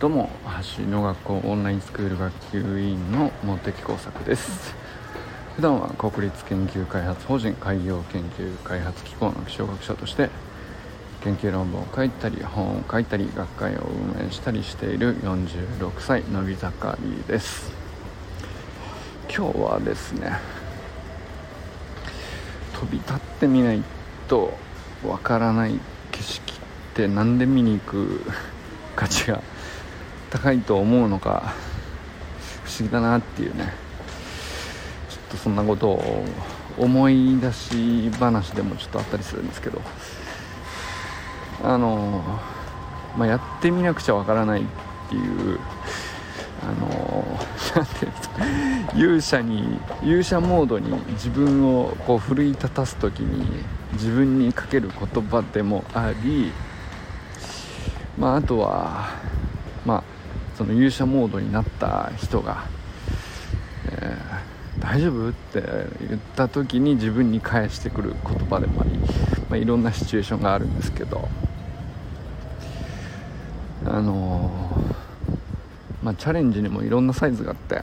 どうも橋の学校オンラインスクール学級委員の茂木工作です。普段は国立研究開発法人海洋研究開発機構の気象学者として研究論文を書いたり本を書いたり学会を運営したりしている46歳のび盛りです。今日はですね飛び立ってみないとわからない景色って何で見に行く価値が高いと思うのか不思議だなっていうね。ちょっとそんなことを思い出し話でもちょっとあったりするんですけど。あのまあ、やってみなくちゃわからないっていうあのなんていうんですか勇者に勇者モードに自分をこう奮い立たす時に自分にかける言葉でもありまああとはその勇者モードになった人が、えー、大丈夫って言った時に自分に返してくる言葉でもあり、まあ、いろんなシチュエーションがあるんですけどあのー、まあ、チャレンジにもいろんなサイズがあって、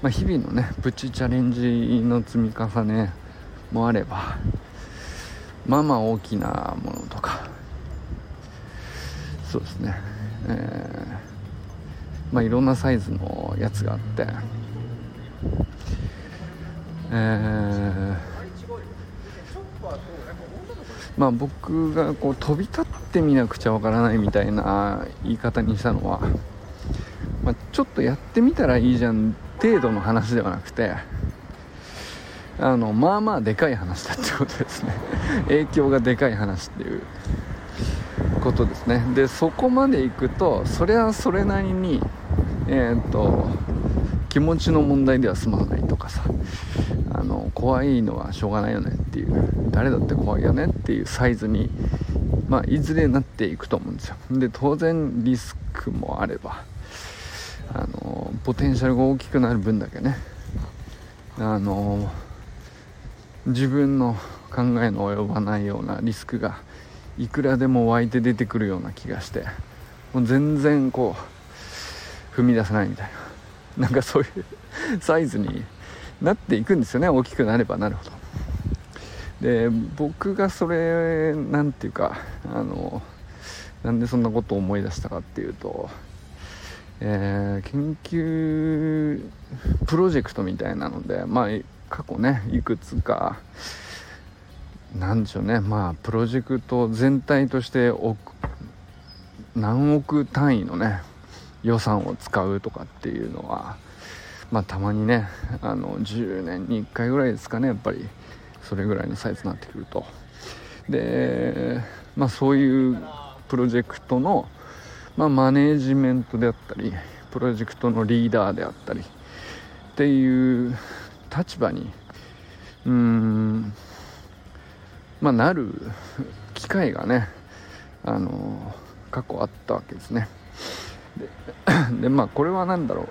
まあ、日々のねプチチャレンジの積み重ねもあればまあまあ大きなものとかそうですね、えーまあ、いろんなサイズのやつがあって。えー、まあ僕がこう飛び立ってみなくちゃわからないみたいな言い方にしたのは、まあ、ちょっとやってみたらいいじゃん程度の話ではなくてあのまあまあでかい話だってことですね。影響がでかい話っていうことですね。でそこまでいくとそれはそれなりにえー、っと気持ちの問題では済まないとかさあの怖いのはしょうがないよねっていう誰だって怖いよねっていうサイズに、まあ、いずれなっていくと思うんですよ。で当然リスクもあればあのポテンシャルが大きくなる分だけねあの自分の考えの及ばないようなリスクがいくらでも湧いて出てくるような気がしてもう全然こう踏み出せないみたいな。なんかそういうサイズになっていくんですよね。大きくなればなるほど。で僕がそれ何て言うかあのなんでそんなことを思い出したかっていうと、えー、研究プロジェクトみたいなのでまあ過去ねいくつかなんでしょうね。まあプロジェクト全体として何億単位のね予算を使うとかっていうのはまあたまにねあの10年に1回ぐらいですかねやっぱりそれぐらいのサイズになってくるとでまあそういうプロジェクトの、まあ、マネージメントであったりプロジェクトのリーダーであったりっていう立場にうんまあなる機会がねあの過去あったわけですね。でまあこれは何だろう。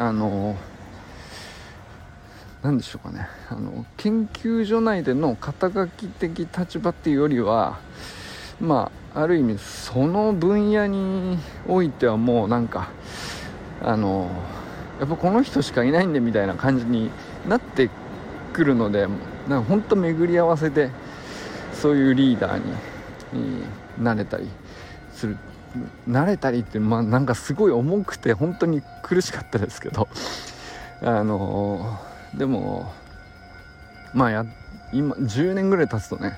あの何でしょうかね。あの研究所内での肩書き的立場っていうよりはまあある意味その分野においてはもうなんかあのやっぱこの人しかいないんでみたいな感じになってくるのでなんか本当巡り合わせてそういうリーダーになれたりする。慣れたりってまあなんかすごい重くて本当に苦しかったですけど。あのでもまあや今10年ぐらい経つとね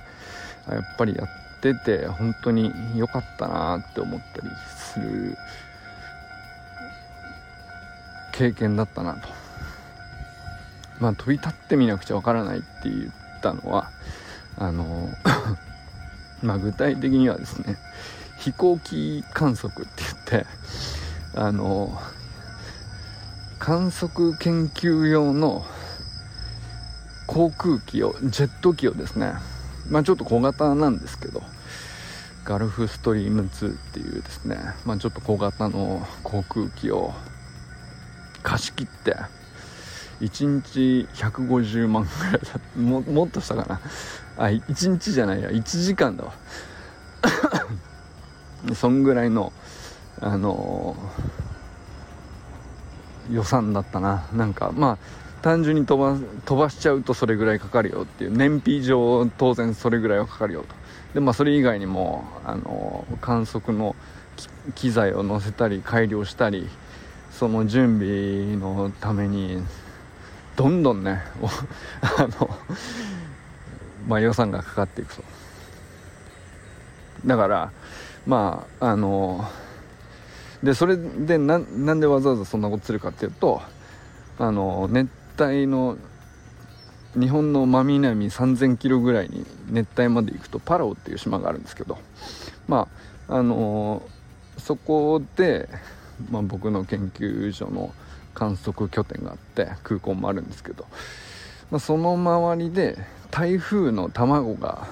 やっぱりやってて本当に良かったなって思ったりする経験だったなと。まあ飛び立ってみなくちゃわからないって言ったのはあの まあ具体的にはですね飛行機観測って言ってあの観測研究用の航空機をジェット機をですねまあちょっと小型なんですけどガルフストリーム2っていうですねまあちょっと小型の航空機を貸し切って1日150万ぐらいだももっとしたかな。あ1日じゃないや。1時間だわ。そんぐらいの、あの予算だったな。なんかまあ単純に飛ば飛ばしちゃうとそれぐらいかかるよっていう。燃費上当然それぐらいはかかるよと。でまあそれ以外にもあの観測の機材を載せたり改良したりその準備のためにどんどんね あのまあ予算がかかっていくと。だからまああのでそれでなんでわざわざそんなことするかっていうとあの熱帯の日本の真南3000キロぐらいに熱帯まで行くとパラオっていう島があるんですけどまああのそこで、まあ、僕の研究所の観測拠点があって空港もあるんですけど、まあ、その周りで台風の卵が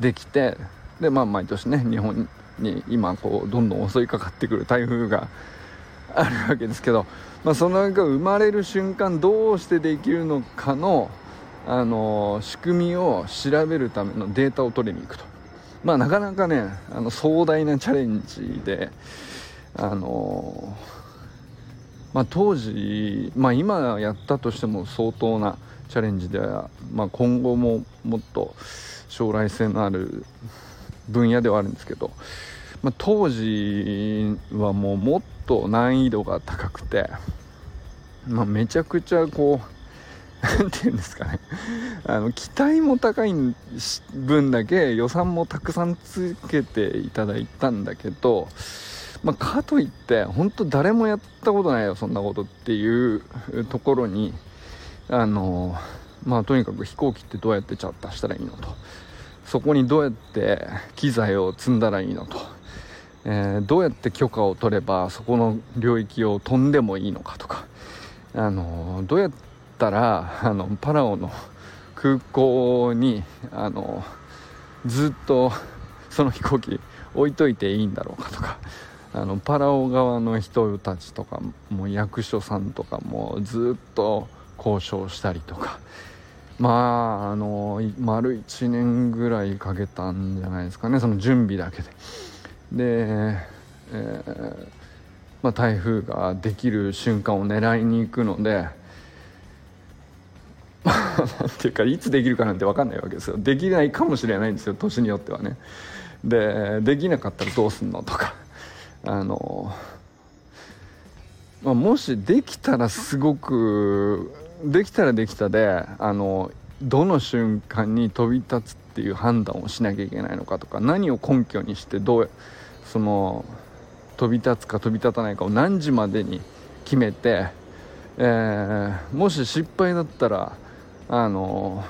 できてでまあ毎年ね日本に今こうどんどん襲いかかってくる台風があるわけですけど、まあ、そのが生まれる瞬間どうしてできるのかのあの仕組みを調べるためのデータを取りに行くと。まあなかなかねあの壮大なチャレンジであのまあ当時まあ今やったとしても相当なチャレンジでは、まあ、今後ももっと将来性のある分野ではあるんですけど、まあ、当時はもうもっと難易度が高くて、まあ、めちゃくちゃこう何て言うんですかね。あの期待も高い分だけ予算もたくさんつけていただいたんだけど、まあ、かといって本当誰もやったことないよそんなことっていうところにあのまあとにかく飛行機ってどうやってチャッターしたらいいのと。そこにどうやって機材を積んだらいいのと、えー、どうやって許可を取ればそこの領域を飛んでもいいのかとか。あのどうやったらあのパラオの空港にあのずっとその飛行機置いといていいんだろうかとか。あのパラオ側の人たちとかも役所さんとかもずっと交渉したりとか。まああの丸1年ぐらいかけたんじゃないですかね。その準備だけで。で、えーまあ、台風ができる瞬間を狙いに行くので なんていうかいつできるかなんて分かんないわけですよ。できないかもしれないんですよ年によってはね。でできなかったらどうすんのとか。あの、まあ、もしできたらすごくできたらできたであのどの瞬間に飛び立つっていう判断をしなきゃいけないのかとか何を根拠にしてどうその飛び立つか飛び立たないかを何時までに決めて、えー、もし失敗だったらあの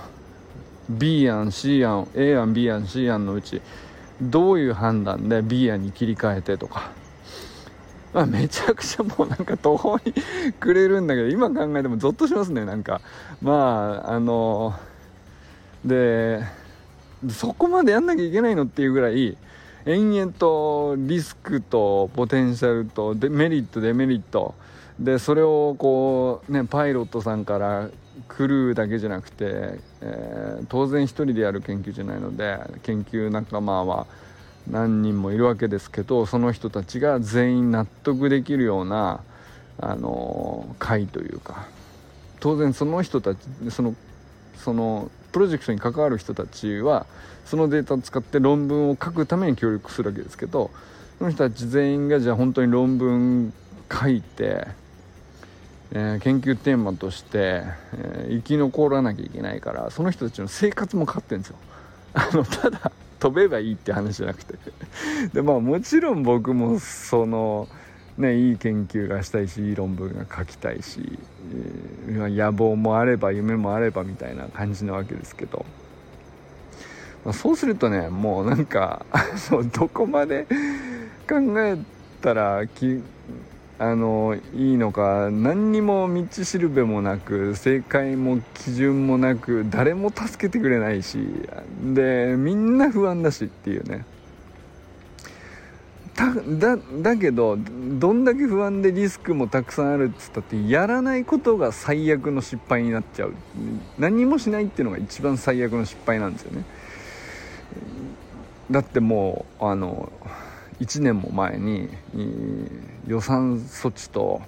B 案 C 案 A 案 B 案 C 案のうちどういう判断で B 案に切り替えてとか、まあ、めちゃくちゃもうなんか途方にくれるんだけど今考えてもゾッとしますねなんか。まああのでそこまでやんなきゃいけないのっていうぐらい延々とリスクとポテンシャルとデメリットデメリット。でそれをこうねパイロットさんからクルーだけじゃなくて、えー、当然一人でやる研究じゃないので研究仲間は何人もいるわけですけどその人たちが全員納得できるようなあの会というか当然その人たちそのそのプロジェクトに関わる人たちはそのデータを使って論文を書くために協力するわけですけどその人たち全員がじゃあ本当に論文書いてえー、研究テーマとして、えー、生き残らなきゃいけないからその人たちの生活もかかってるんですよ。あのただ飛べばいいって話じゃなくて。でまあもちろん僕もそのねいい研究がしたいしいい論文が書きたいし、えー、野望もあれば夢もあればみたいな感じなわけですけど、まあ、そうするとねもうなんか どこまで考えたらきあのいいのか何にも道しるべもなく正解も基準もなく誰も助けてくれないしでみんな不安だしっていうね。だだけどどんだけ不安でリスクもたくさんあるっつったってやらないことが最悪の失敗になっちゃう。何もしないっていうのが一番最悪の失敗なんですよね。だってもうあの1年も前に予算措置と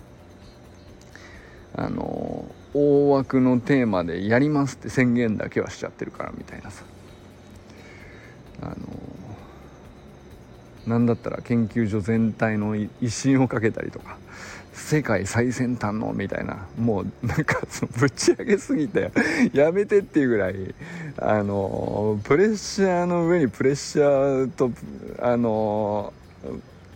あの大枠のテーマでやりますって宣言だけはしちゃってるからみたいなさ。あのなんだったら研究所全体の威信をかけたりとか世界最先端のみたいなもうなんかそのぶち上げすぎてやめてっていうぐらいあのプレッシャーの上にプレッシャーとあの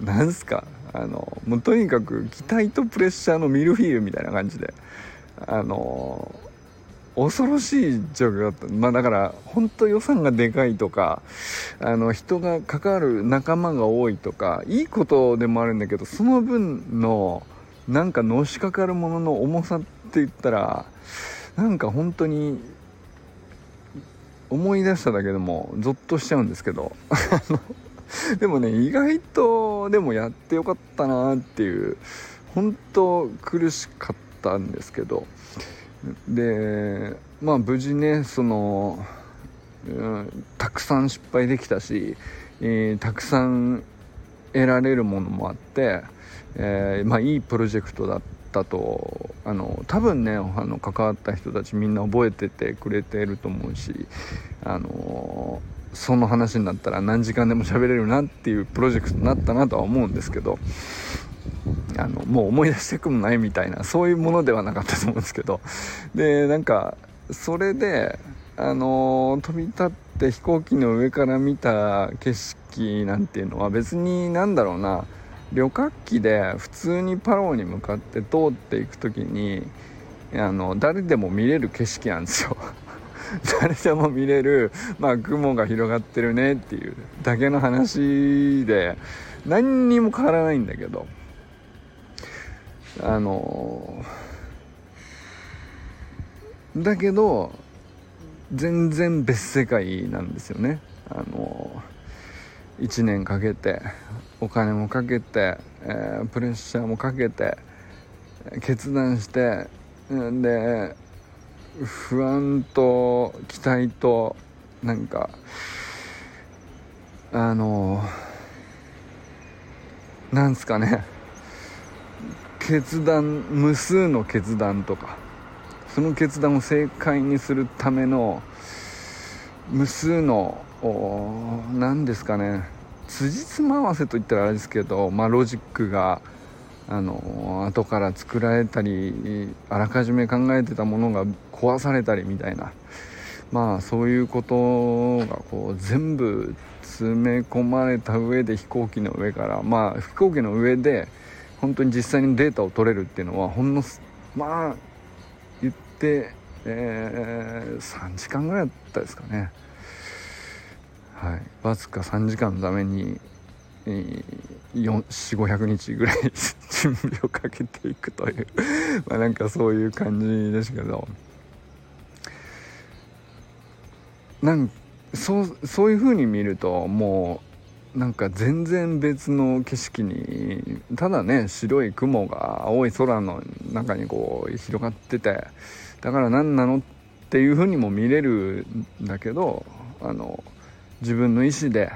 なんすか？あのもうとにかく期待とプレッシャーのミルフィーユみたいな感じで。あの恐ろしい状況だった。まあだから本当予算がでかいとかあの人が関わる仲間が多いとかいいことでもあるんだけどその分のなんかのしかかるものの重さって言ったらなんか本当に思い出しただけでもゾッとしちゃうんですけど。でもね意外とでもやってよかったなっていう本当苦しかったんですけど。でまあ無事ねその、うん、たくさん失敗できたし、えー、たくさん得られるものもあって、えー、まあ、いいプロジェクトだったとあの多分ねあの関わった人たちみんな覚えててくれてると思うしあのその話になったら何時間でも喋れるなっていうプロジェクトになったなとは思うんですけどあのもう思い出したくもないみたいなそういうものではなかったと思うんですけど。でなんかそれであの飛び立って飛行機の上から見た景色なんていうのは別になんだろうな。旅客機で普通にパローに向かって通っていく時にあの誰でも見れる景色なんですよ。誰でも見れる、まあ、雲が広がってるねっていうだけの話で何にも変わらないんだけどあのだけど全然別世界なんですよね。あの1年かけてお金もかけて、えー、プレッシャーもかけて決断してで不安と期待となんかあのなんすかね。決断無数の決断とか。その決断を正解にするための無数の何ですかね。辻褄合わせといったらあれですけど、まあ、ロジックがあの後から作られたりあらかじめ考えてたものが壊されたりみたいな。まあそういうことがこう全部詰め込まれた上で飛行機の上からまあ飛行機の上で本当に実際にデータを取れるっていうのはほんのまあ言って、えー、3時間ぐらいだったですかね。はい。わずか3時間のためにえ4500日ぐらい準備をかけていくというまあなんかそういう感じですけどなんそうそういう風に見るともうなんか全然別の景色にただね白い雲が青い空の中にこう広がっててだから何なのっていう風にも見れるんだけどあの自分の意思で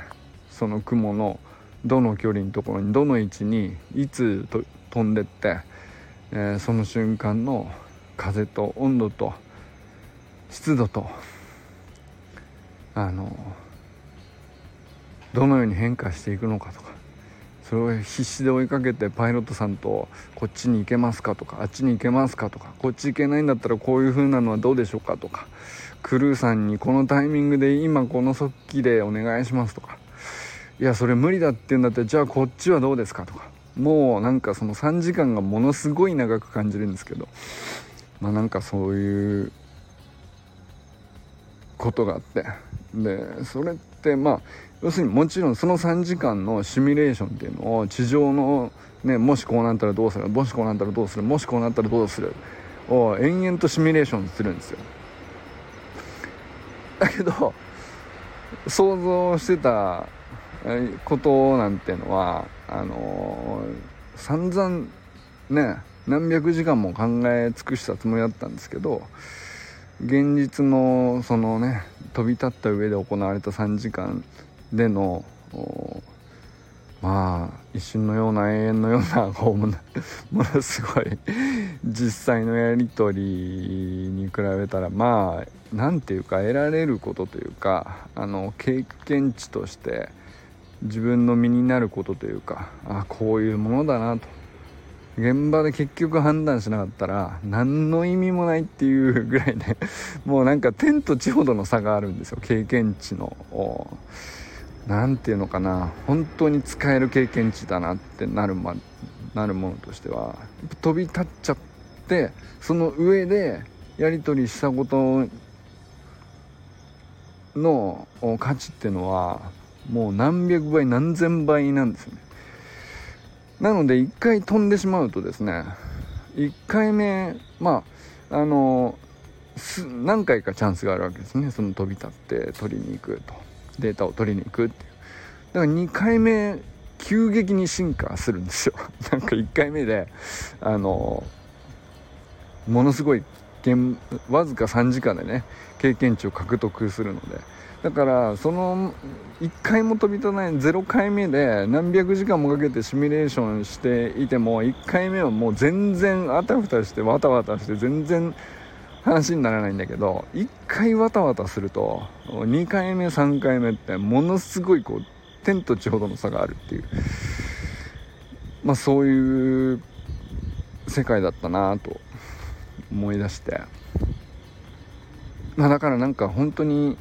その雲のどの距離のところにどの位置にいつと飛んでって、えー、その瞬間の風と温度と湿度とあのどのように変化していくのかとかそれを必死で追いかけてパイロットさんとこっちに行けますかとかあっちに行けますかとかこっち行けないんだったらこういう風なのはどうでしょうかとかクルーさんにこのタイミングで今この速記でお願いしますとかいやそれ無理だって言うんだってじゃあこっちはどうですかとか。もうなんかその3時間がものすごい長く感じるんですけど。まあなんかそういうことがあって。でそれってまあ要するにもちろんその3時間のシミュレーションっていうのを地上のねもしこうなったらどうするもしこうなったらどうするもしこうなったらどうするを延々とシミュレーションするんですよ。だけど想像してたことなんてのはあのー、散々ね何百時間も考え尽くしたつもりだったんですけど現実のそのね飛び立った上で行われた3時間でのまあ一瞬のような永遠のようなこう ものすごい実際のやり取りに比べたらまあ何ていうか得られることというかあの経験値として自分の身になることというかあこういうものだなと。現場で結局判断しなかったら何の意味もないっていうぐらいねもうなんか天と地ほどの差があるんですよ。経験値の何て言うのかな。本当に使える経験値だなってなる,、ま、なるものとしては飛び立っちゃってその上でやり取りしたことの価値っていうのはもう何百倍何千倍なんですね。なので1回飛んでしまうとですね1回目まああの何回かチャンスがあるわけですね。その飛び立って取りに行くと。データを取りに行くっていう。だから2回目急激に進化するんですよ。なんか1回目であのものすごいわずか3時間でね経験値を獲得するので。だからその1回も飛び立たない0回目で何百時間もかけてシミュレーションしていても1回目はもう全然あたふたしてわたわたして全然話にならないんだけど1回わたわたすると2回目3回目ってものすごいこう天と地ほどの差があるっていうまあそういう世界だったなと思い出して。まあだからなんか本当に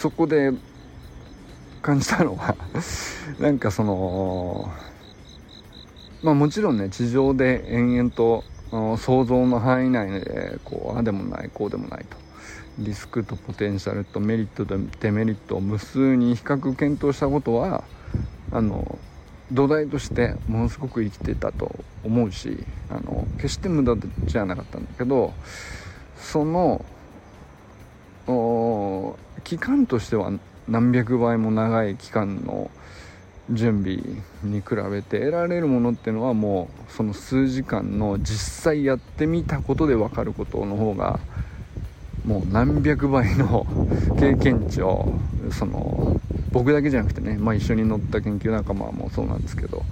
そこで感じたのは なんかそのまあもちろんね地上で延々と想像の範囲内でこうあでもないこうでもないと。リスクとポテンシャルとメリットとデメリットを無数に比較検討したことはあの土台としてものすごく生きてたと思うしあの決して無駄じゃなかったんだけどその期間としては何百倍も長い期間の準備に比べて得られるものっていうのはもうその数時間の実際やってみたことで分かることの方がもう何百倍の経験値をその僕だけじゃなくてね、まあ、一緒に乗った研究仲間もそうなんですけど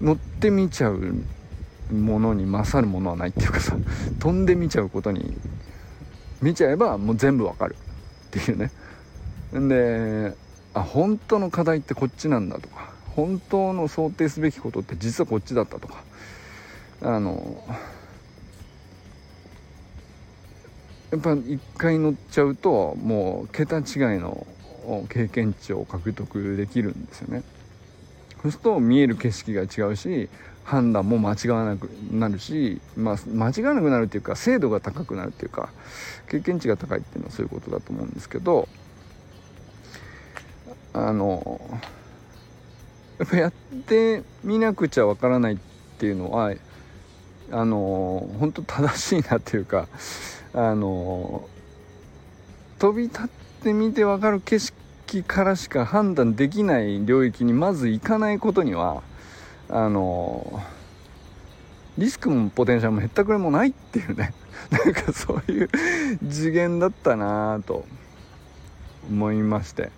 乗ってみちゃうものに勝るものはないっていうかさ 飛んでみちゃうことに見ちゃえばもう全部わかるっていうね。であ本当の課題ってこっちなんだとか本当の想定すべきことって実はこっちだったとかあのやっぱ一回乗っちゃうともう桁違いの経験値を獲得できるんですよね。そうすると見える景色が違うし判断も間違わなくなるし、まあ、間違わなくなるっていうか精度が高くなるっていうか経験値が高いっていうのはそういうことだと思うんですけどあのやっぱやってみなくちゃわからないっていうのはあの本当正しいなっていうかあの飛び立ってみてわかる景色からしか判断できない領域にまず行かないことにはあのリスクもポテンシャルもへったくれもないっていうね。なんかそういう次元だったなと思いまして。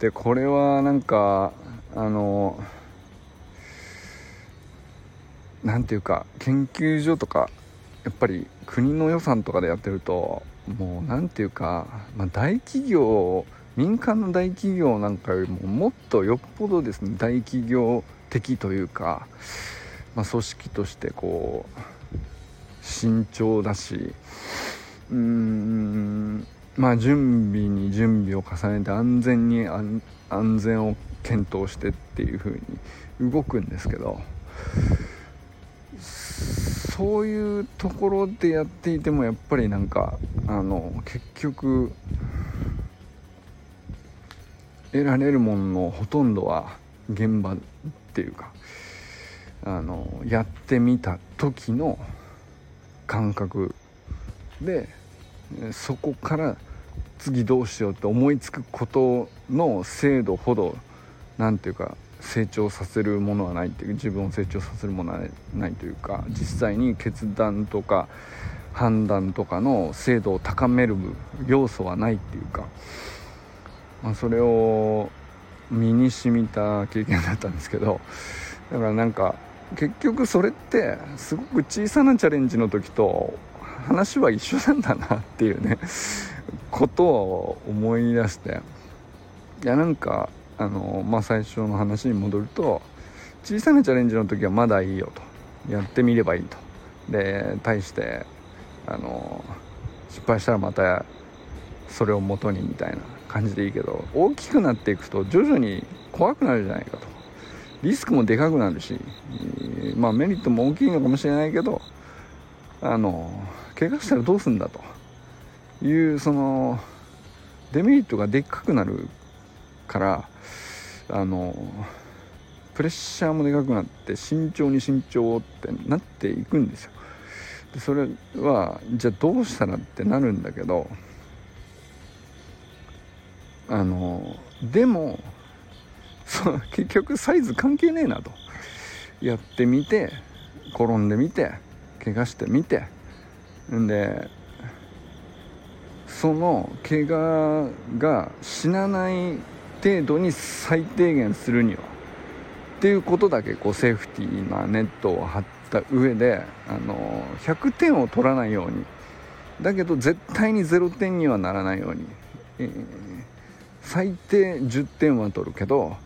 でこれはなんかあの何ていうか研究所とかやっぱり国の予算とかでやってるともう何ていうか、まあ、大企業民間の大企業なんかよりももっとよっぽどですね大企業的というか、まあ、組織としてこう慎重だしうーんまあ準備に準備を重ねて安全に安全を検討してっていう風に動くんですけどそういうところでやっていてもやっぱりなんかあの結局得られるもののほとんどは現場っていうかあのやってみた時の感覚でそこから次どうしようって思いつくことの精度ほど何ていうか成長させるものはないっていう自分を成長させるものはないというか実際に決断とか判断とかの精度を高める要素はないっていうか、まあ、それを身に染みた経験だったんですけどだからなんか結局それってすごく小さなチャレンジの時と話は一緒なんだなっていうねことを思い出していやなんかあのまあ最初の話に戻ると小さなチャレンジの時はまだいいよとやってみればいいと。で対してあの失敗したらまたそれを元にみたいな。感じでいいけど大きくなっていくと徐々に怖くなるじゃないかと。リスクもでかくなるしまあメリットも大きいのかもしれないけどあの怪我したらどうすんだと。いうそのデメリットがでっかくなるからあのプレッシャーもでかくなって慎重に慎重ってなっていくんですよ。でそれはじゃあどうしたらってなるんだけどあのでもそ結局サイズ関係ねえなと。やってみて転んでみて怪我してみて。んでその怪我が死なない程度に最低限するには。っていうことだけこうセーフティーなネットを張った上であの100点を取らないように。だけど絶対に0点にはならないように、えー、最低10点は取るけど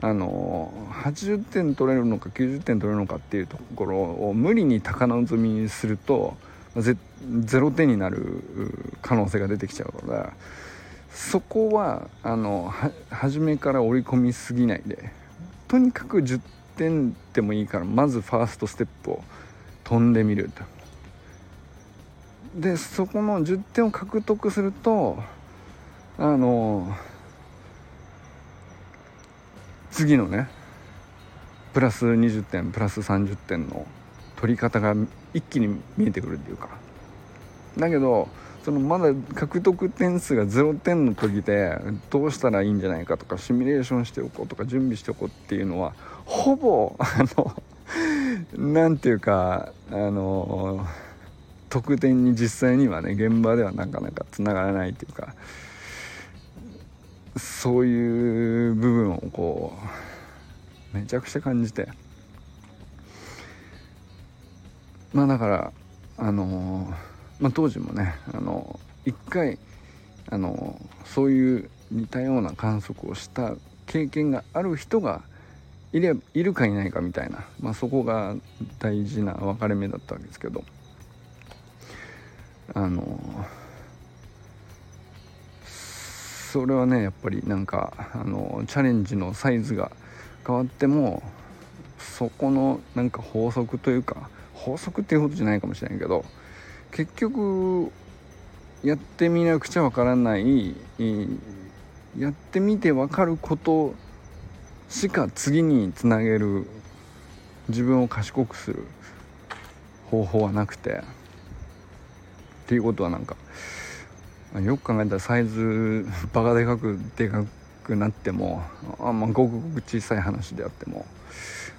あの80点取れるのか90点取れるのかっていうところを無理に高望みにすると0点になる可能性が出てきちゃうからそこはあの初めから織り込みすぎないでとにかく10点でもいいからまずファーストステップを飛んでみると。でそこの10点を獲得するとあの次のねプラス20点プラス30点の取り方が一気に見えてくるっていうか。だけどそのまだ獲得点数が0点の時でどうしたらいいんじゃないかとかシミュレーションしておこうとか準備しておこうっていうのはほぼあの何ていうかあの得点に実際にはね現場ではなかなかつながらないっていうか。そういう部分をこうめちゃくちゃ感じて。まあだからあのまあ、当時もねあの一回あのそういう似たような観測をした経験がある人がいれいるかいないかみたいな、まあ、そこが大事な分かれ目だったわけですけど。あのそれはねやっぱりなんかあのチャレンジのサイズが変わってもそこのなんか法則というか法則っていうことじゃないかもしれないけど結局やってみなくちゃわからないやってみてわかることしか次につなげる自分を賢くする方法はなくてっていうことはなんかよく考えたらサイズバカでかくでかくなってもあまあごくごく小さい話であっても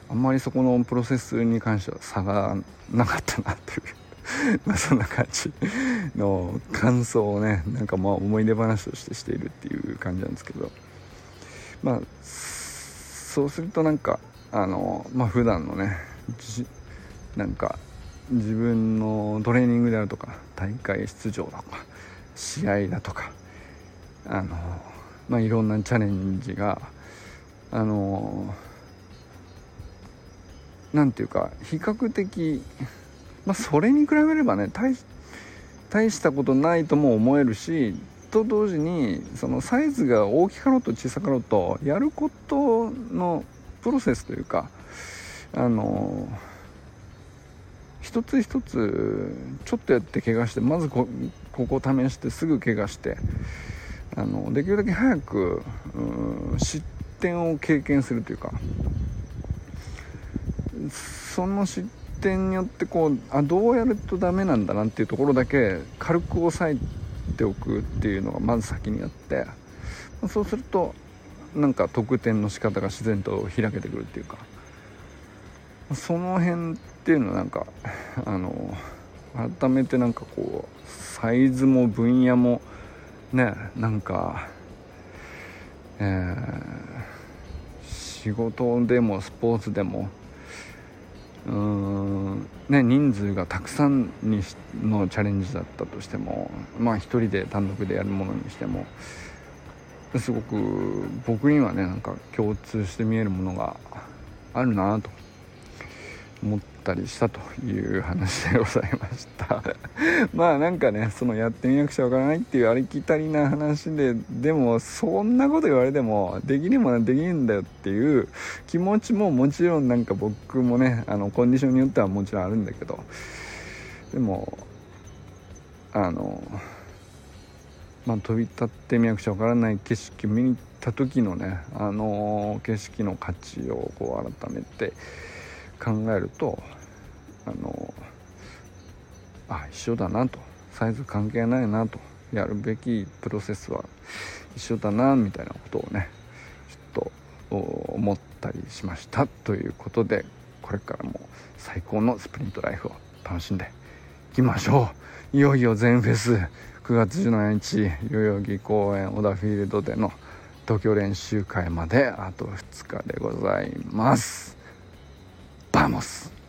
あんまりそこのプロセスに関しては差がなかったなっていう まあそんな感じの感想をねなんかまあ思い出話としてしているっていう感じなんですけど。まあそうするとなんかあのまあ普段のねなんか自分のトレーニングであるとか大会出場だとか試合だとかあのまあいろんなチャレンジがあのなんていうか比較的まあ、それに比べればね大大したことないとも思えるしと同時にそのサイズが大きかろうと小さかろうとやることのプロセスというかあの一つ一つちょっとやって怪我してまずこここ試してすぐ怪我してあのできるだけ早く失点を経験するというかその失点によってこうあどうやるとダメなんだなっていうところだけ軽く押さえておくっていうのがまず先にあってそうするとなんか得点の仕方が自然と開けてくるっていうかその辺っていうのはなんか あの改めてなんかこうサイズも分野もねなんかえー、仕事でもスポーツでもうーんね人数がたくさんにのチャレンジだったとしてもまあ一人で単独でやるものにしてもすごく僕にはねなんか共通して見えるものがあるなと。思ったりしたという話でございました。まあなんかねそのやってみなくちゃわからないっていうありきたりな話ででもそんなこと言われてもできねえものはできねえんだよっていう気持ちももちろんなんか僕もねあのコンディションによってはもちろんあるんだけどでもあのまあ、飛び立ってみなくちゃわからない景色見に行った時のね、あの、景色の価値をこう改めて考えるとあのあ一緒だなと。サイズ関係ないなと。やるべきプロセスは一緒だなみたいなことをねちょっと思ったりしましたということでこれからも最高のスプリントライフを楽しんでいきましょう。いよいよ全フェス。9月17日代々木公園小田フィールドでの東京練習会まであと2日でございます。ーモス。